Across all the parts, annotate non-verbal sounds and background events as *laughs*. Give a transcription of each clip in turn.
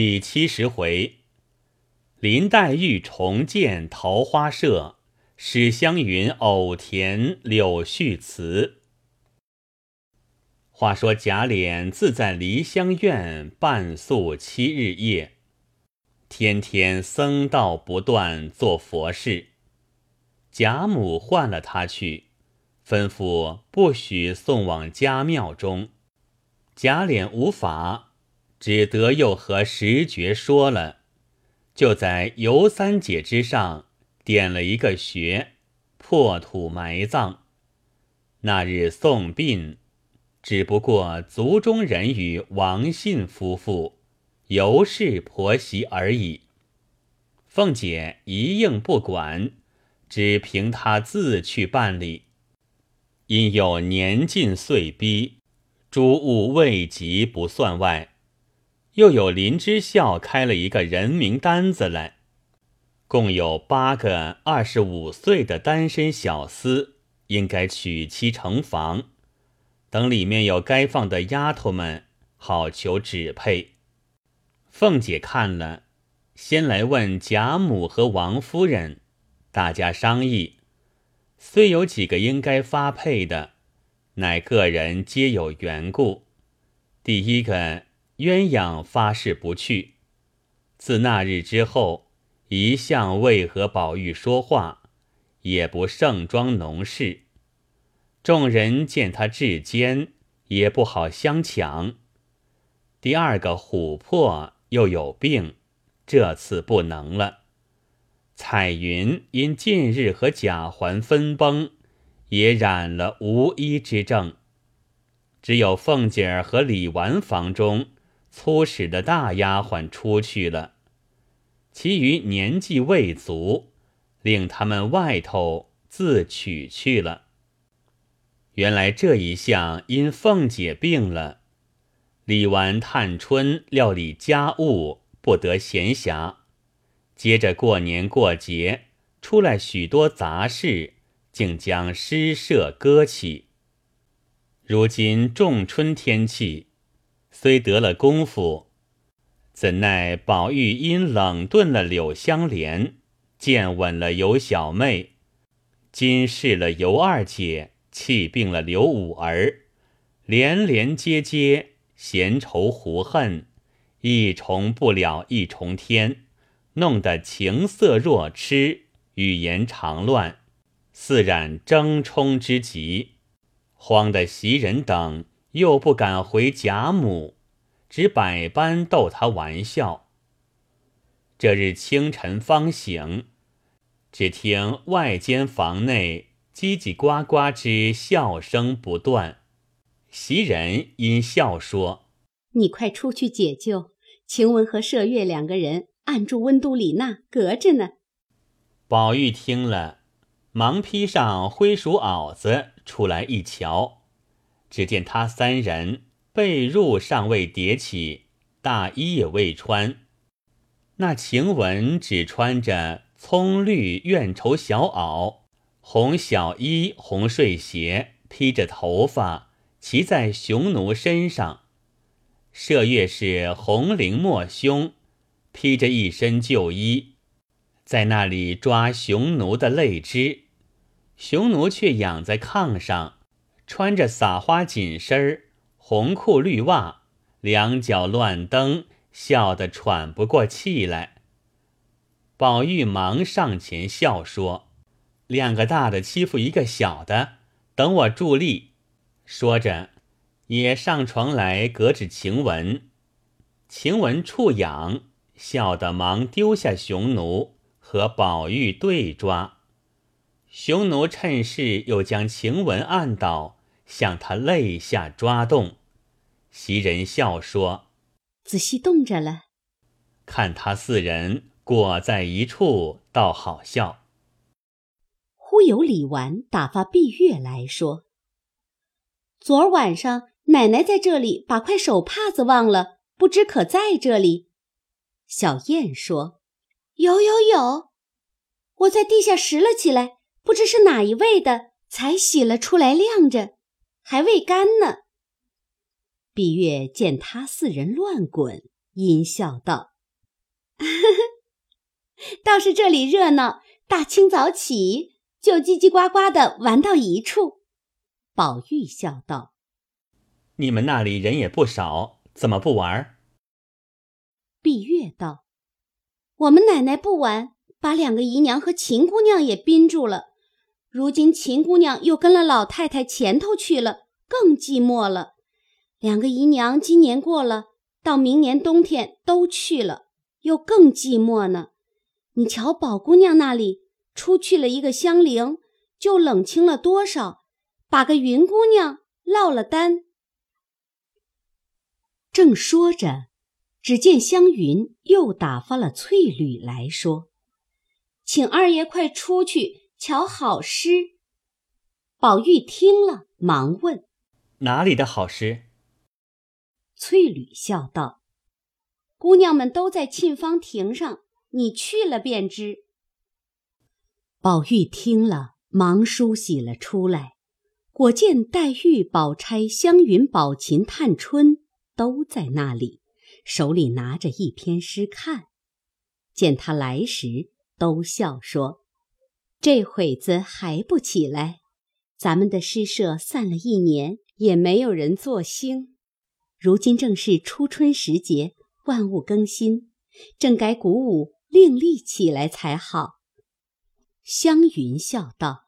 第七十回，林黛玉重见桃花社，史湘云偶填柳絮词。话说贾琏自在梨香院半宿七日夜，天天僧道不断做佛事。贾母唤了他去，吩咐不许送往家庙中。贾琏无法。只得又和石觉说了，就在游三姐之上点了一个穴，破土埋葬。那日送殡，只不过族中人与王信夫妇、尤氏婆媳而已。凤姐一应不管，只凭她自去办理。因有年近岁逼，诸物未及不算外。又有林之孝开了一个人名单子来，共有八个二十五岁的单身小厮，应该娶妻成房。等里面有该放的丫头们，好求指配。凤姐看了，先来问贾母和王夫人，大家商议，虽有几个应该发配的，乃个人皆有缘故。第一个。鸳鸯发誓不去。自那日之后，一向未和宝玉说话，也不盛装农事。众人见他至坚，也不好相抢。第二个琥珀又有病，这次不能了。彩云因近日和贾环分崩，也染了无医之症。只有凤姐儿和李纨房中。粗使的大丫鬟出去了，其余年纪未足，令他们外头自取去了。原来这一项因凤姐病了，李纨、探春料理家务不得闲暇，接着过年过节出来许多杂事，竟将诗社搁起。如今仲春天气。虽得了功夫，怎奈宝玉因冷顿了柳香莲，见稳了尤小妹，今试了尤二姐，气病了刘五儿，连连接接，闲愁胡恨，一重不了一重天，弄得情色若痴，语言常乱，似染争冲之极，慌得袭人等。又不敢回贾母，只百般逗他玩笑。这日清晨方醒，只听外间房内叽叽呱呱之笑声不断。袭人因笑说：“你快出去解救。晴雯和麝月两个人按住温都里娜，隔着呢。”宝玉听了，忙披上灰鼠袄子出来一瞧。只见他三人被褥尚未叠起，大衣也未穿。那晴雯只穿着葱绿怨绸小袄、红小衣、红睡鞋，披着头发，骑在雄奴身上。麝月是红绫抹胸，披着一身旧衣，在那里抓雄奴的泪枝，雄奴却仰在炕上。穿着撒花紧身、红裤绿袜，两脚乱蹬，笑得喘不过气来。宝玉忙上前笑说：“两个大的欺负一个小的，等我助力。”说着，也上床来隔止晴雯。晴雯触痒，笑得忙丢下熊奴，和宝玉对抓。熊奴趁势又将晴雯按倒。向他肋下抓动，袭人笑说：“仔细冻着了。”看他四人裹在一处，倒好笑。忽有李纨打发碧月来说：“昨儿晚上奶奶在这里把块手帕子忘了，不知可在这里？”小燕说：“有有有，我在地下拾了起来，不知是哪一位的，才洗了出来晾着。”还未干呢。碧月见他四人乱滚，阴笑道：“ *laughs* 倒是这里热闹，大清早起就叽叽呱呱的玩到一处。”宝玉笑道：“你们那里人也不少，怎么不玩？”碧月道：“我们奶奶不玩，把两个姨娘和秦姑娘也逼住了。如今秦姑娘又跟了老太太前头去了，更寂寞了。两个姨娘今年过了，到明年冬天都去了，又更寂寞呢。你瞧，宝姑娘那里出去了一个香菱，就冷清了多少，把个云姑娘落了单。”正说着。只见湘云又打发了翠缕来说：“请二爷快出去瞧好诗。”宝玉听了，忙问：“哪里的好诗？”翠缕笑道：“姑娘们都在沁芳亭上，你去了便知。”宝玉听了，忙梳洗了出来，果见黛玉、宝钗、湘云、宝琴、探春都在那里。手里拿着一篇诗看，见他来时，都笑说：“这会子还不起来？咱们的诗社散了一年，也没有人作兴。如今正是初春时节，万物更新，正该鼓舞另立起来才好。”湘云笑道：“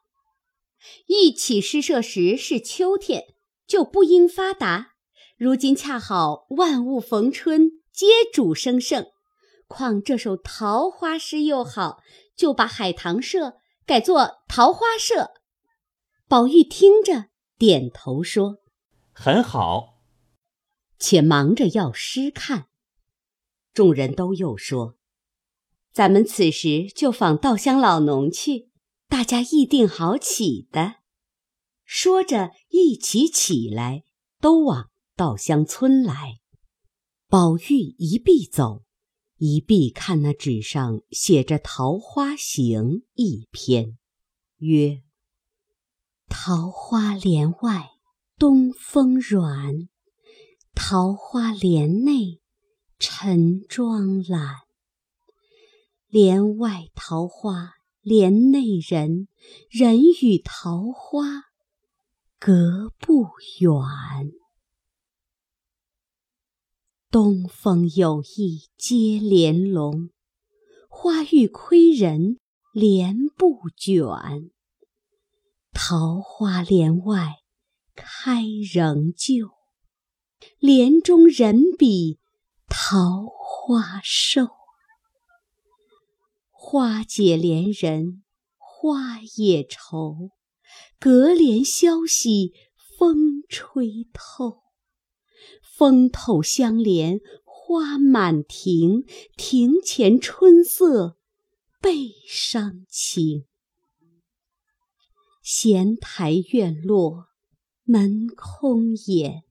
一起诗社时是秋天，就不应发达。”如今恰好万物逢春，皆主生盛，况这首桃花诗又好，就把海棠社改做桃花社。宝玉听着，点头说：“很好。”且忙着要诗看。众人都又说：“咱们此时就访稻香老农去，大家议定好起的。”说着，一起起来，都往。稻香村来，宝玉一臂走，一臂看那纸上写着《桃花行》一篇，曰：“桃花帘外东风软，桃花帘内晨妆懒。帘外桃花帘内人，人与桃花隔不远。”东风有意接帘笼，花欲窥人帘不卷。桃花帘外开仍旧，帘中人比桃花瘦。花解怜人花也愁，隔帘消息风吹透。风透香帘花满庭，庭前春色倍伤情。闲台院落门空掩，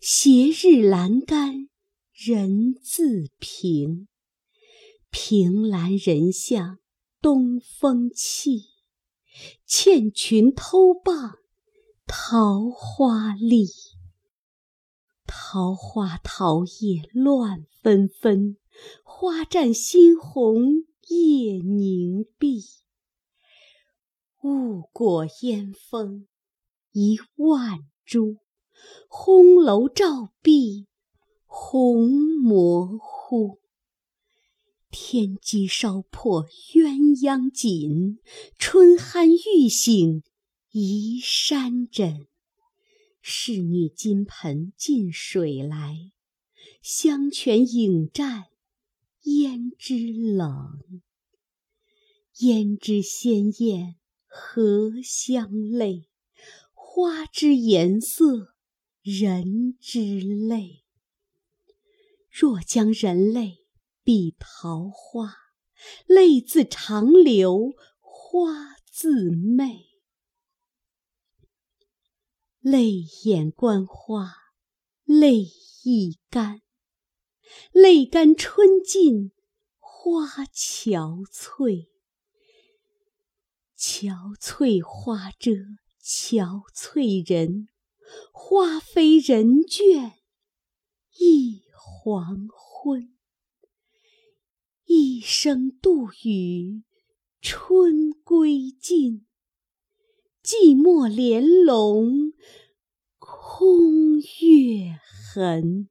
斜日阑干人自平。凭栏人向东风泣，倩裙偷傍桃花丽。桃花桃叶乱纷纷，花绽新红叶凝碧。雾过烟峰一万株，红楼照壁红模糊。天机烧破鸳鸯锦，春酣欲醒移山枕。侍女金盆进水来，香泉影战胭脂冷。胭脂鲜艳荷香泪，花之颜色人之泪。若将人泪比桃花，泪自长流花自媚。泪眼观花，泪亦干。泪干春尽花憔悴。憔悴花遮憔悴人，花飞人倦一黄昏。一声杜宇，春归尽。寂寞帘笼空月痕。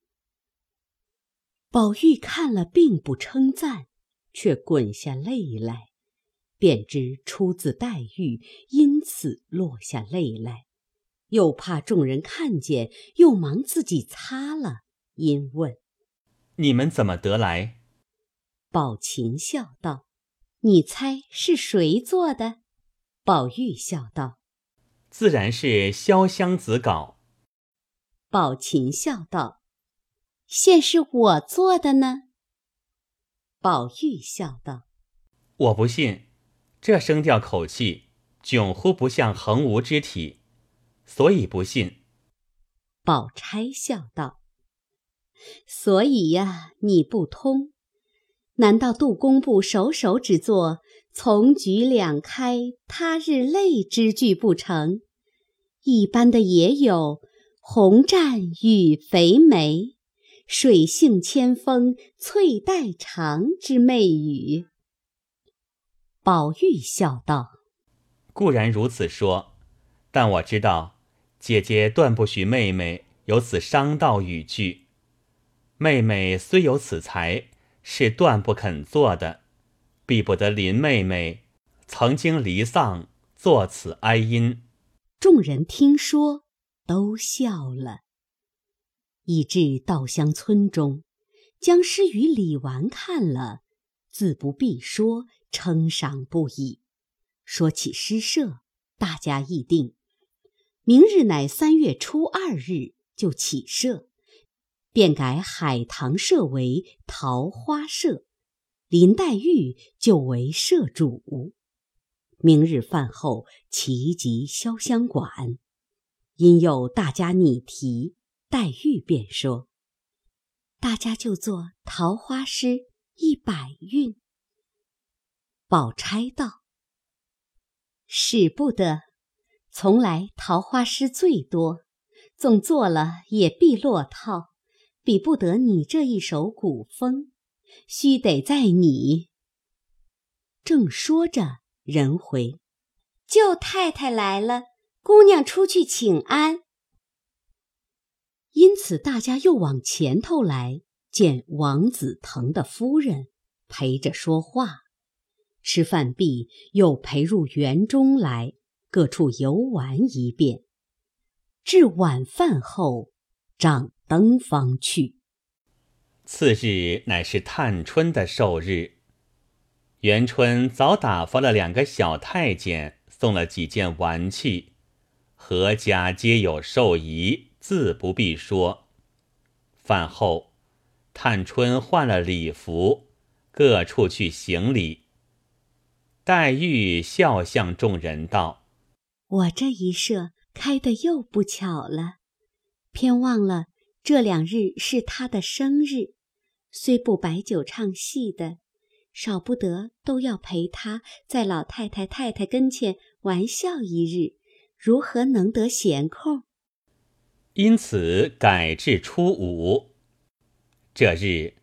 宝玉看了，并不称赞，却滚下泪来，便知出自黛玉，因此落下泪来。又怕众人看见，又忙自己擦了，因问：“你们怎么得来？”宝琴笑道：“你猜是谁做的？”宝玉笑道。自然是潇湘子稿。宝琴笑道：“现是我做的呢。”宝玉笑道：“我不信，这声调口气，迥乎不像横无之体，所以不信。”宝钗笑道：“所以呀，你不通。难道杜工部首首只做？”从菊两开，他日泪之句不成？一般的也有红占与肥梅，水性千峰翠带长之媚语。宝玉笑道：“固然如此说，但我知道姐姐断不许妹妹有此伤道语句。妹妹虽有此才，是断不肯做的。”必不得林妹妹曾经离丧，作此哀音。众人听说，都笑了。已至稻香村中，将诗与李纨看了，自不必说，称赏不已。说起诗社，大家议定，明日乃三月初二日，就起社，便改海棠社为桃花社。林黛玉就为社主，明日饭后齐集潇湘馆。因有大家拟题，黛玉便说：“大家就做桃花诗一百韵。”宝钗道：“使不得，从来桃花诗最多，纵做了也必落套，比不得你这一首古风。”须得在你。正说着，人回，舅太太来了，姑娘出去请安。因此，大家又往前头来，见王子腾的夫人陪着说话。吃饭毕，又陪入园中来，各处游玩一遍。至晚饭后，掌灯方去。次日乃是探春的寿日，元春早打发了两个小太监，送了几件玩器，何家皆有寿仪，自不必说。饭后，探春换了礼服，各处去行礼。黛玉笑向众人道：“我这一社开的又不巧了，偏忘了。”这两日是他的生日，虽不摆酒唱戏的，少不得都要陪他在老太太太太跟前玩笑一日，如何能得闲空？因此改至初五。这日，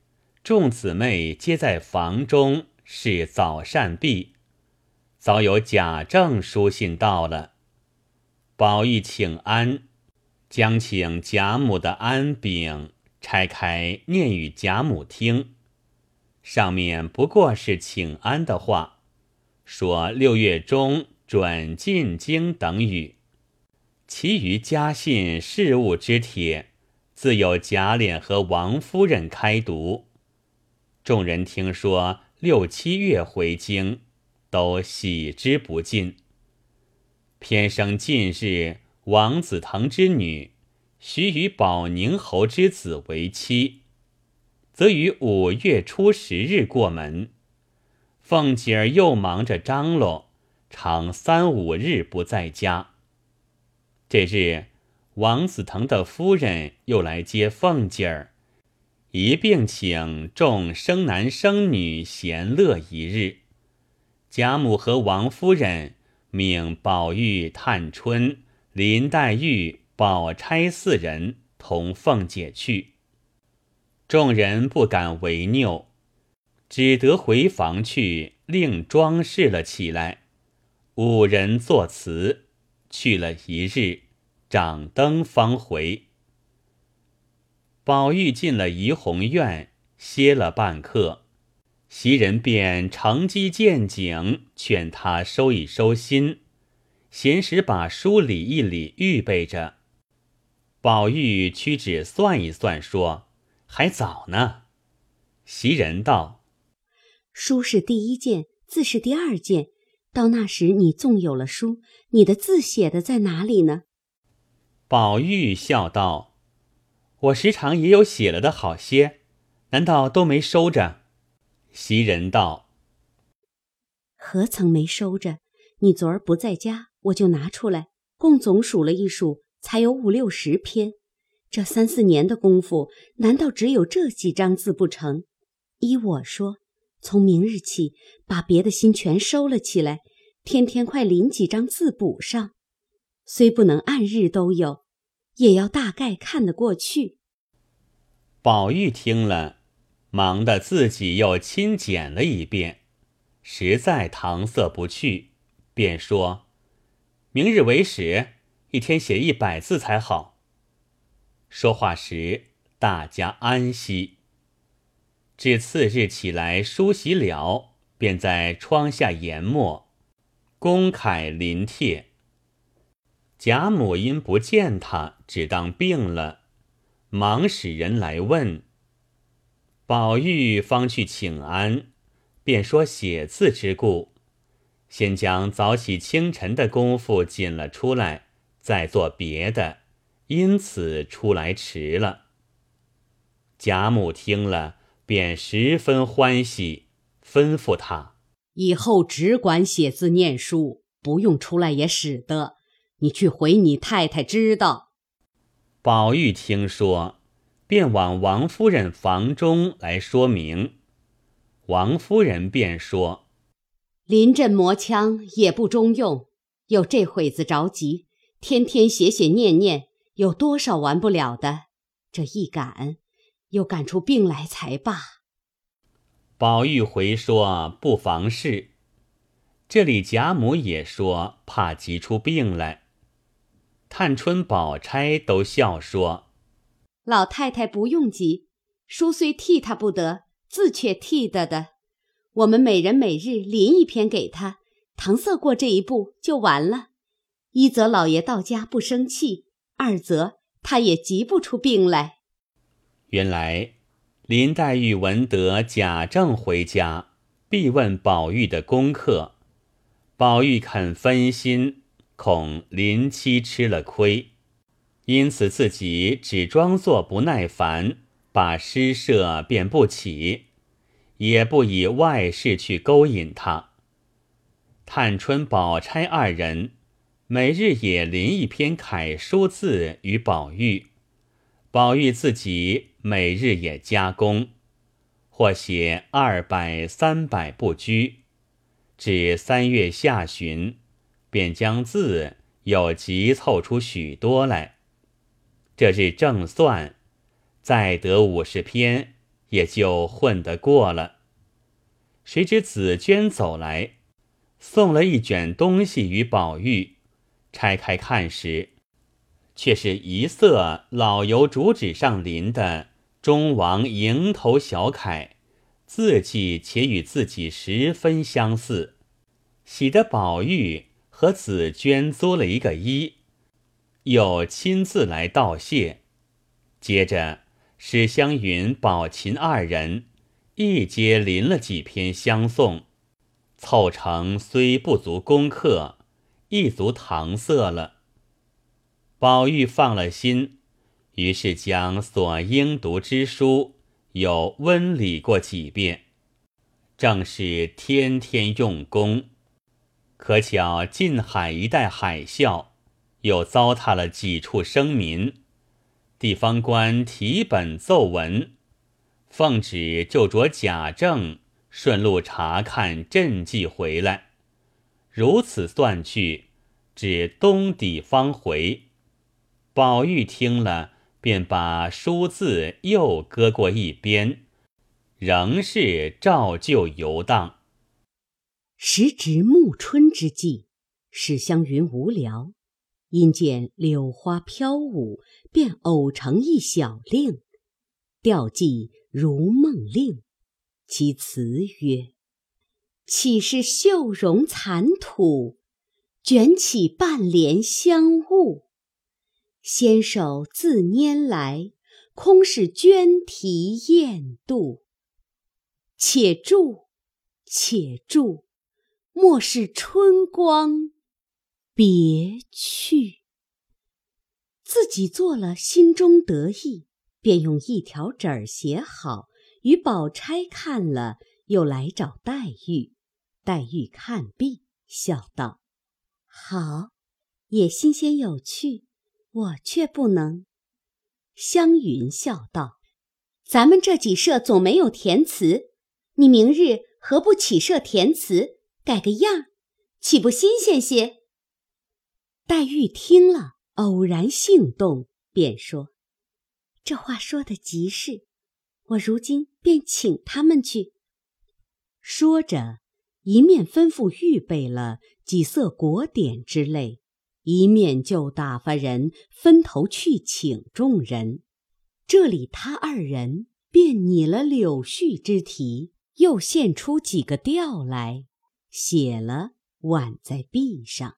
众姊妹皆在房中，是早膳毕，早有贾政书信到了，宝玉请安。将请贾母的安饼拆开，念与贾母听。上面不过是请安的话，说六月中准进京等语。其余家信事务之帖，自有贾琏和王夫人开读。众人听说六七月回京，都喜之不尽。偏生近日。王子腾之女，许与保宁侯之子为妻，则于五月初十日过门。凤姐儿又忙着张罗，常三五日不在家。这日，王子腾的夫人又来接凤姐儿，一并请众生男生女闲乐一日。贾母和王夫人命宝玉、探春。林黛玉、宝钗四人同凤姐去，众人不敢违拗，只得回房去，另装饰了起来。五人作词，去了一日，掌灯方回。宝玉进了怡红院，歇了半刻，袭人便乘机见景，劝他收一收心，闲时把书理一理，预备着。宝玉屈指算一算，说：“还早呢。”袭人道：“书是第一件，字是第二件。到那时，你纵有了书，你的字写的在哪里呢？”宝玉笑道。我时常也有写了的好些，难道都没收着？袭人道：“何曾没收着？你昨儿不在家，我就拿出来，共总数了一数，才有五六十篇。这三四年的功夫，难道只有这几张字不成？依我说，从明日起，把别的心全收了起来，天天快临几张字补上，虽不能按日都有。”也要大概看得过去。宝玉听了，忙得自己又亲检了一遍，实在搪塞不去，便说：“明日为始，一天写一百字才好。”说话时，大家安息。至次日起来梳洗了，便在窗下研墨，公楷临帖。贾母因不见他，只当病了，忙使人来问。宝玉方去请安，便说写字之故，先将早起清晨的功夫紧了出来，再做别的，因此出来迟了。贾母听了，便十分欢喜，吩咐他以后只管写字念书，不用出来也使得。你去回你太太知道。宝玉听说，便往王夫人房中来说明。王夫人便说：“临阵磨枪也不中用，又这会子着急，天天写写念念，有多少完不了的？这一赶，又赶出病来才罢。”宝玉回说：“不妨事。”这里贾母也说：“怕急出病来。”探春、宝钗都笑说：“老太太不用急，书虽替他不得，字却替得的。我们每人每日临一篇给他，搪塞过这一步就完了。一则老爷到家不生气，二则他也急不出病来。”原来林黛玉闻得贾政回家，必问宝玉的功课，宝玉肯分心。恐林妻吃了亏，因此自己只装作不耐烦，把诗社便不起，也不以外事去勾引他。探春、宝钗二人每日也临一篇楷书字与宝玉，宝玉自己每日也加工，或写二百、三百不拘，至三月下旬。便将字又急凑出许多来。这日正算，再得五十篇，也就混得过了。谁知紫娟走来，送了一卷东西与宝玉。拆开看时，却是一色老油竹纸上临的中王蝇头小楷，字迹且与自己十分相似，喜得宝玉。和紫娟作了一个揖，又亲自来道谢。接着史湘云、宝琴二人一接临了几篇相送，凑成虽不足功课，亦足搪塞了。宝玉放了心，于是将所应读之书又温理过几遍，正是天天用功。可巧近海一带海啸，又糟蹋了几处生民。地方官提本奏文，奉旨就着贾政顺路查看赈济回来。如此算去，只冬底方回。宝玉听了，便把书字又搁过一边，仍是照旧游荡。时值暮春之际，史湘云无聊，因见柳花飘舞，便偶成一小令，调寄《如梦令》，其词曰：“岂是绣容残土，卷起半帘香雾。纤手自拈来，空是鹃啼燕度。且住，且住。”莫使春光别去。自己做了，心中得意，便用一条纸儿写好，与宝钗看了，又来找黛玉。黛玉看毕，笑道：“好，也新鲜有趣，我却不能。”湘云笑道：“咱们这几社总没有填词，你明日何不起社填词？”改个样，岂不新鲜些？黛玉听了，偶然兴动，便说：“这话说的极是，我如今便请他们去。”说着，一面吩咐预备了几色果点之类，一面就打发人分头去请众人。这里他二人便拟了柳絮之题，又现出几个调来。写了，挽在壁上。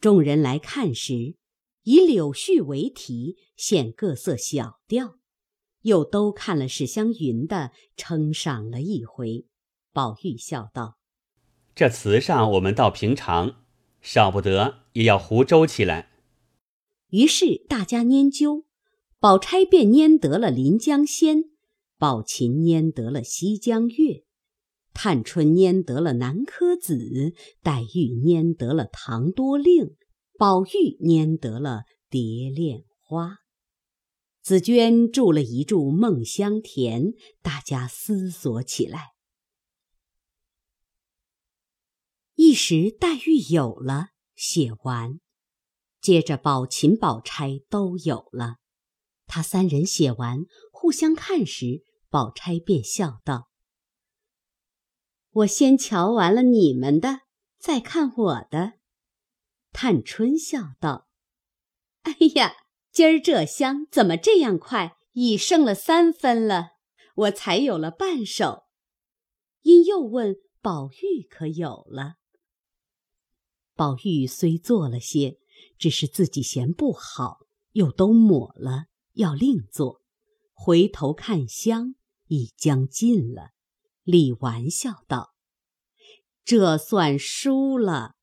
众人来看时，以柳絮为题，现各色小调，又都看了史湘云的，称赏了一回。宝玉笑道：“这词上我们倒平常，少不得也要胡诌起来。”于是大家拈阄，宝钗便拈得了《临江仙》，宝琴拈得了《西江月》。探春拈得了《南柯子》，黛玉拈得了《唐多令》，宝玉拈得了《蝶恋花》，紫鹃筑了一住《梦香田》，大家思索起来。一时黛玉有了，写完，接着宝琴、宝钗都有了。他三人写完，互相看时，宝钗便笑道。我先瞧完了你们的，再看我的。探春笑道：“哎呀，今儿这香怎么这样快，已剩了三分了，我才有了半首。”因又问宝玉可有了。宝玉虽做了些，只是自己嫌不好，又都抹了，要另做。回头看香已将尽了。李纨笑道：“这算输了，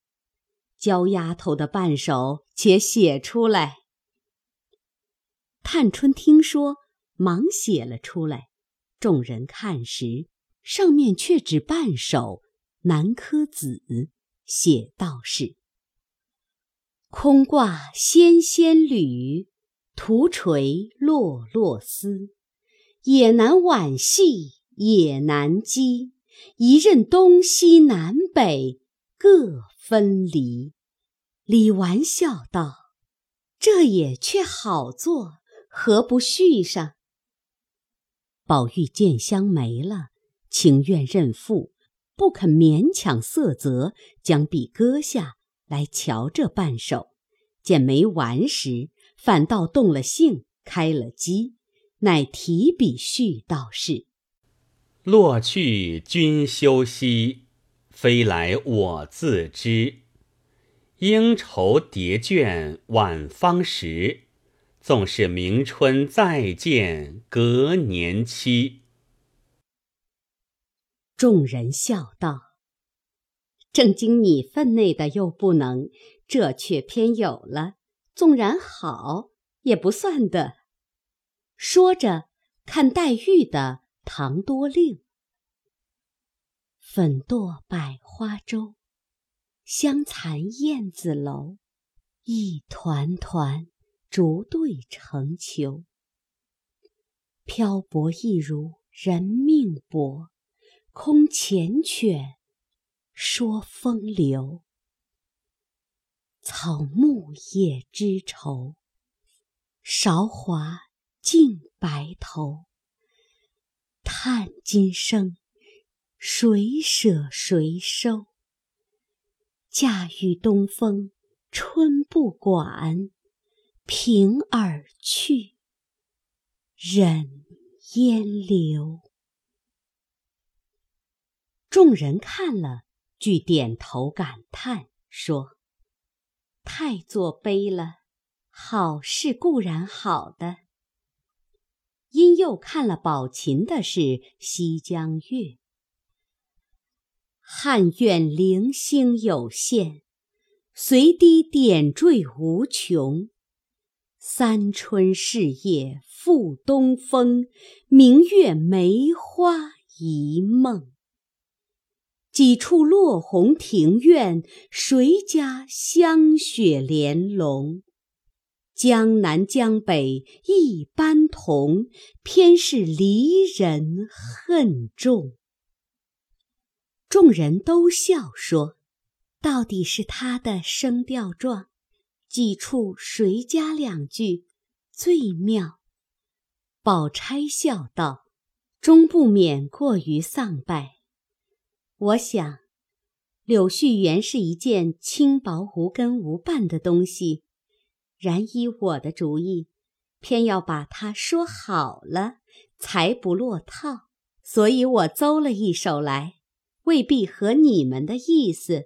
焦丫头的半首且写出来。”探春听说，忙写了出来。众人看时，上面却只半首《南柯子》，写道是：“空挂纤纤缕，徒垂落落丝，也难挽系。”也难羁，一任东西南北各分离。李纨笑道：“这也却好做，何不续上？”宝玉见香没了，情愿认负，不肯勉强色泽，将笔搁下来瞧这半首。见没完时，反倒动了兴，开了机，乃提笔续道是。落去君休息，飞来我自知。应愁叠卷晚芳时，纵是明春再见隔年期。众人笑道：“正经你分内的又不能，这却偏有了。纵然好，也不算的。”说着，看黛玉的。唐多令，粉堕百花洲，香残燕子楼。一团团，逐对成球。漂泊亦如人命薄，空缱绻说风流。草木也知愁，韶华尽白头。叹今生，谁舍谁收？驾驭东风，春不管，平而去，忍烟流。众人看了，俱点头感叹，说：“太作悲了。好事固然好的。”因又看了宝琴的是《西江月》，汉苑零星有限，随滴点缀无穷。三春事业复东风，明月梅花一梦。几处落红庭院，谁家香雪莲笼？江南江北一般同，偏是离人恨重。众人都笑说：“到底是他的声调壮，几处谁家两句，最妙。”宝钗笑道：“终不免过于丧败。我想，柳絮原是一件轻薄无根无伴的东西。”然依我的主意，偏要把它说好了，才不落套。所以我诌了一首来，未必合你们的意思。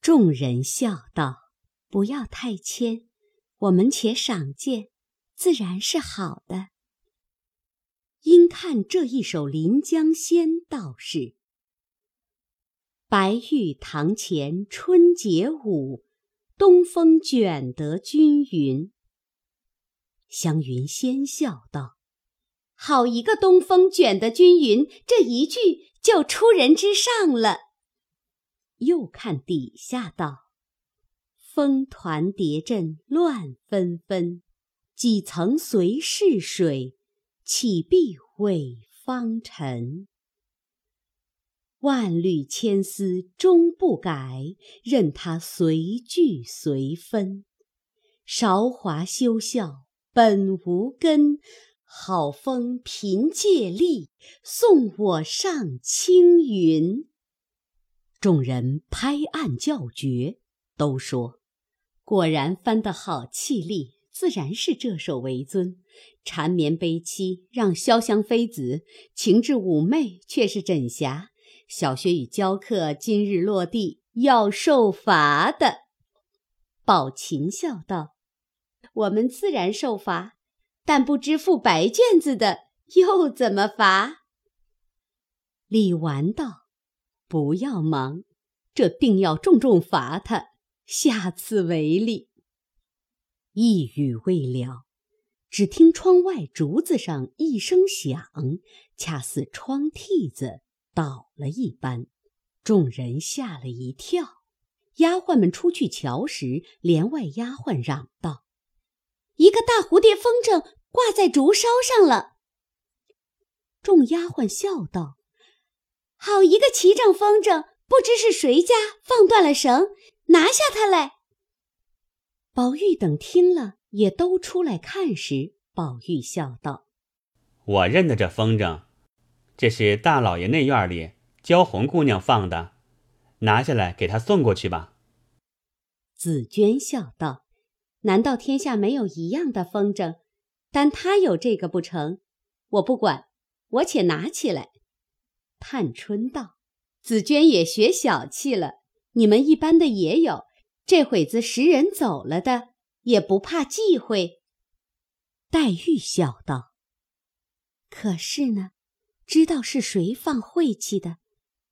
众人笑道：“不要太谦，我们且赏鉴，自然是好的。”因看这一首《临江仙》，道是：“白玉堂前春节舞。”东风卷得均匀。湘云先笑道：“好一个东风卷得均匀，这一句就出人之上了。”又看底下道：“风团叠阵乱纷纷，几层随逝水，岂必毁方尘？”万缕千丝终不改，任它随聚随分。韶华休笑本无根，好风凭借力，送我上青云。众人拍案叫绝，都说：“果然翻得好气力，自然是这首为尊。缠绵悲凄，让潇湘妃子；情至妩媚，却是枕霞。”小学与教课今日落地，要受罚的。宝琴笑道：“我们自然受罚，但不知付白卷子的又怎么罚？”李纨道：“不要忙，这定要重重罚他，下次为例。”一语未了，只听窗外竹子上一声响，恰似窗屉子。倒了一般，众人吓了一跳。丫鬟们出去瞧时，帘外丫鬟嚷道：“一个大蝴蝶风筝挂在竹梢上了。”众丫鬟笑道：“好一个齐整风筝，不知是谁家放断了绳，拿下它来。”宝玉等听了，也都出来看时，宝玉笑道：“我认得这风筝。”这是大老爷内院里娇红姑娘放的，拿下来给她送过去吧。紫娟笑道：“难道天下没有一样的风筝？但她有这个不成？我不管，我且拿起来。”探春道：“紫娟也学小气了。你们一般的也有，这会子识人走了的，也不怕忌讳。”黛玉笑道：“可是呢。”知道是谁放晦气的，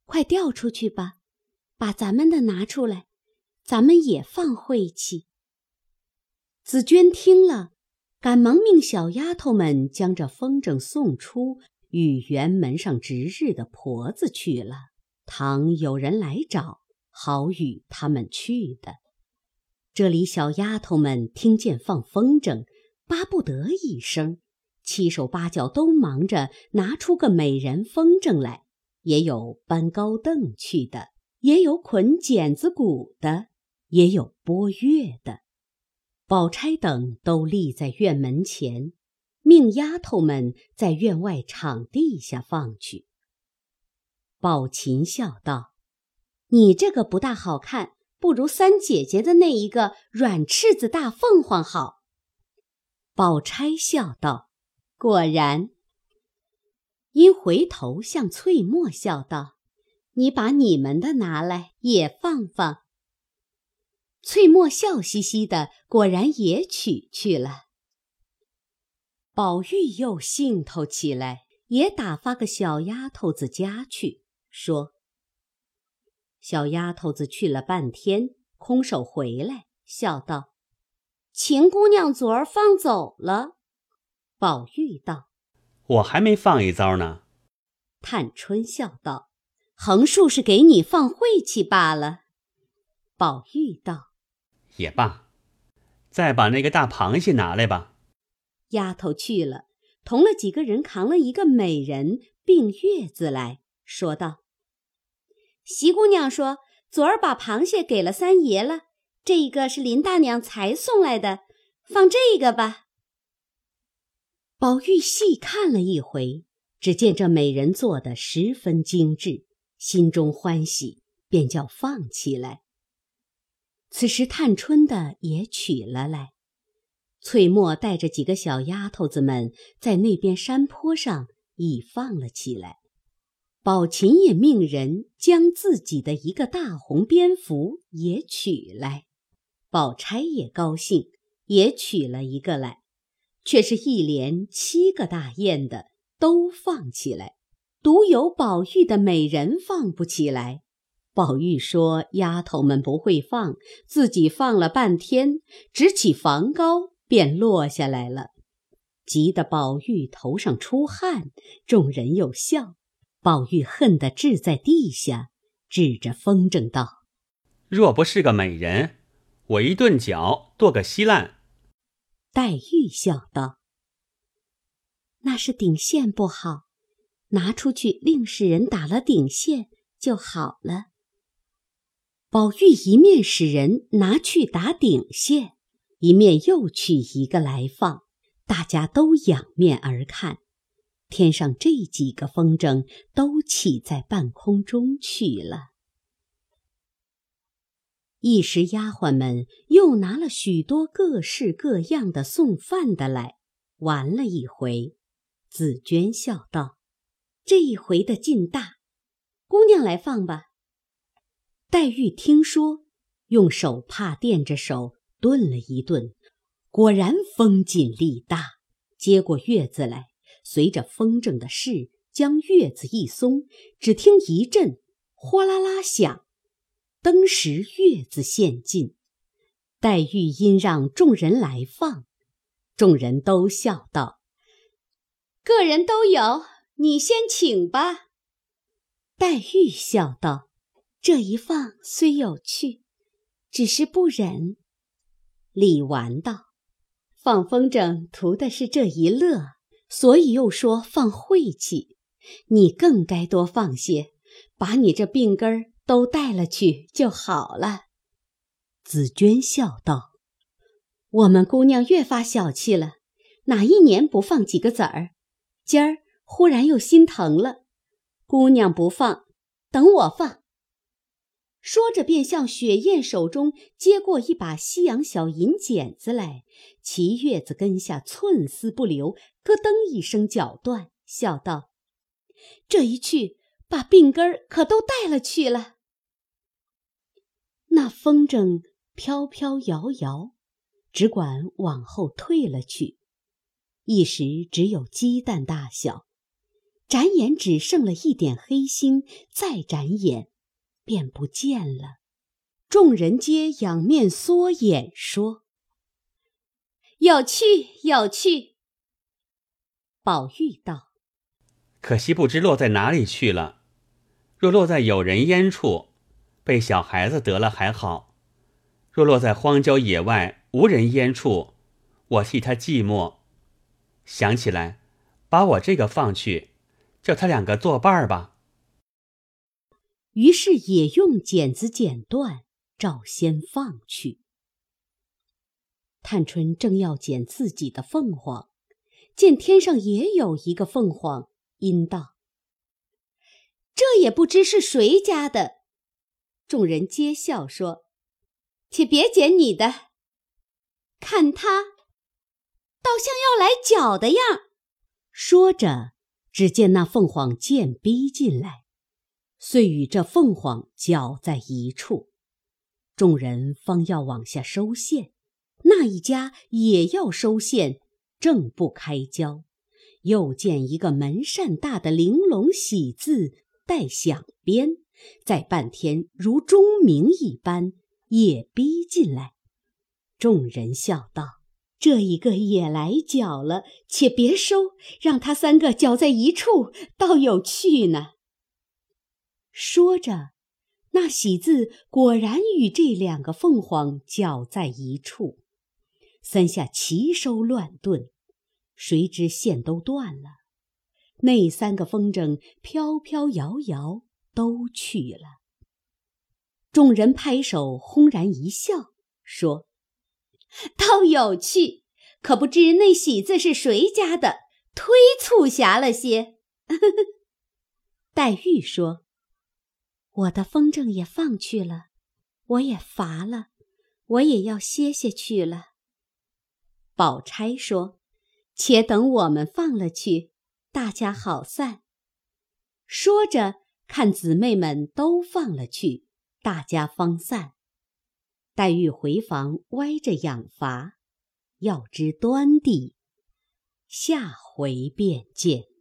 快调出去吧，把咱们的拿出来，咱们也放晦气。紫娟听了，赶忙命小丫头们将这风筝送出，与园门上值日的婆子去了。倘有人来找，好与他们去的。这里小丫头们听见放风筝，巴不得一声。七手八脚都忙着拿出个美人风筝来，也有搬高凳去的，也有捆剪子鼓的，也有拨乐的。宝钗等都立在院门前，命丫头们在院外场地下放去。宝琴笑道：“你这个不大好看，不如三姐姐的那一个软翅子大凤凰好。”宝钗笑道：“果然。”因回头向翠墨笑道：“你把你们的拿来也放放。”翠墨笑嘻嘻的，果然也取去了。宝玉又兴头起来，也打发个小丫头子家去，说：“小丫头子去了半天，空手回来，笑道：‘秦姑娘昨儿放走了。’”宝玉道：“我还没放一遭呢。”探春笑道：“横竖是给你放晦气罢了。”宝玉道：“也罢，再把那个大螃蟹拿来吧。”丫头去了，同了几个人扛了一个美人并月子来说道：“席姑娘说，昨儿把螃蟹给了三爷了，这一个是林大娘才送来的，放这个吧。”宝玉细看了一回，只见这美人做的十分精致，心中欢喜，便叫放起来。此时探春的也取了来。翠墨带着几个小丫头子们在那边山坡上已放了起来，宝琴也命人将自己的一个大红蝙蝠也取来，宝钗也高兴，也取了一个来，却是一连七个大雁的都放起来，独有宝玉的美人放不起来。宝玉说：“丫头们不会放，自己放了半天，直起房高。”便落下来了，急得宝玉头上出汗，众人又笑。宝玉恨得掷在地下，指着风筝道：“若不是个美人，我一顿脚剁个稀烂。”黛玉笑道：“那是顶线不好，拿出去另使人打了顶线就好了。”宝玉一面使人拿去打顶线。一面又取一个来放，大家都仰面而看，天上这几个风筝都起在半空中去了。一时丫鬟们又拿了许多各式各样的送饭的来，玩了一回。紫娟笑道：“这一回的劲大，姑娘来放吧。”黛玉听说，用手帕垫着手。顿了一顿，果然风紧力大，接过月子来，随着风筝的势，将月子一松，只听一阵哗啦啦响，登时月子现尽。黛玉因让众人来放，众人都笑道：“个人都有，你先请吧。”黛玉笑道：“这一放虽有趣，只是不忍。”李纨道：“放风筝图的是这一乐，所以又说放晦气。你更该多放些，把你这病根儿都带了去就好了。”紫娟笑道：“我们姑娘越发小气了，哪一年不放几个子儿？今儿忽然又心疼了，姑娘不放，等我放。”说着，便向雪雁手中接过一把西洋小银剪子来，齐月子跟下寸丝不留，咯噔一声绞断，笑道：“这一去，把病根儿可都带了去了。”那风筝飘飘摇摇，只管往后退了去，一时只有鸡蛋大小，眨眼只剩了一点黑星，再眨眼。便不见了，众人皆仰面缩眼说：“有趣，有趣。”宝玉道：“可惜不知落在哪里去了。若落在有人烟处，被小孩子得了还好；若落在荒郊野外无人烟处，我替他寂寞。想起来，把我这个放去，叫他两个作伴儿吧。”于是也用剪子剪断，照先放去。探春正要剪自己的凤凰，见天上也有一个凤凰，因道：“这也不知是谁家的。”众人皆笑说：“且别捡你的，看他，倒像要来搅的样。”说着，只见那凤凰渐逼进来，遂与这凤凰搅在一处。众人方要往下收线，那一家也要收线，正不开交，又见一个门扇大的玲珑喜字带响边。在半天，如钟鸣一般，也逼进来。众人笑道：“这一个也来搅了，且别收，让他三个搅在一处，倒有趣呢。”说着，那喜字果然与这两个凤凰搅在一处，三下齐收乱顿，谁知线都断了，那三个风筝飘飘摇摇。都去了。众人拍手，轰然一笑，说：“倒有趣，可不知那喜字是谁家的，忒促狭了些。*laughs* ”黛玉说：“我的风筝也放去了，我也乏了，我也要歇歇去了。”宝钗说：“且等我们放了去，大家好散。”说着。看姊妹们都放了去，大家方散。黛玉回房歪着养乏，要知端地，下回便见。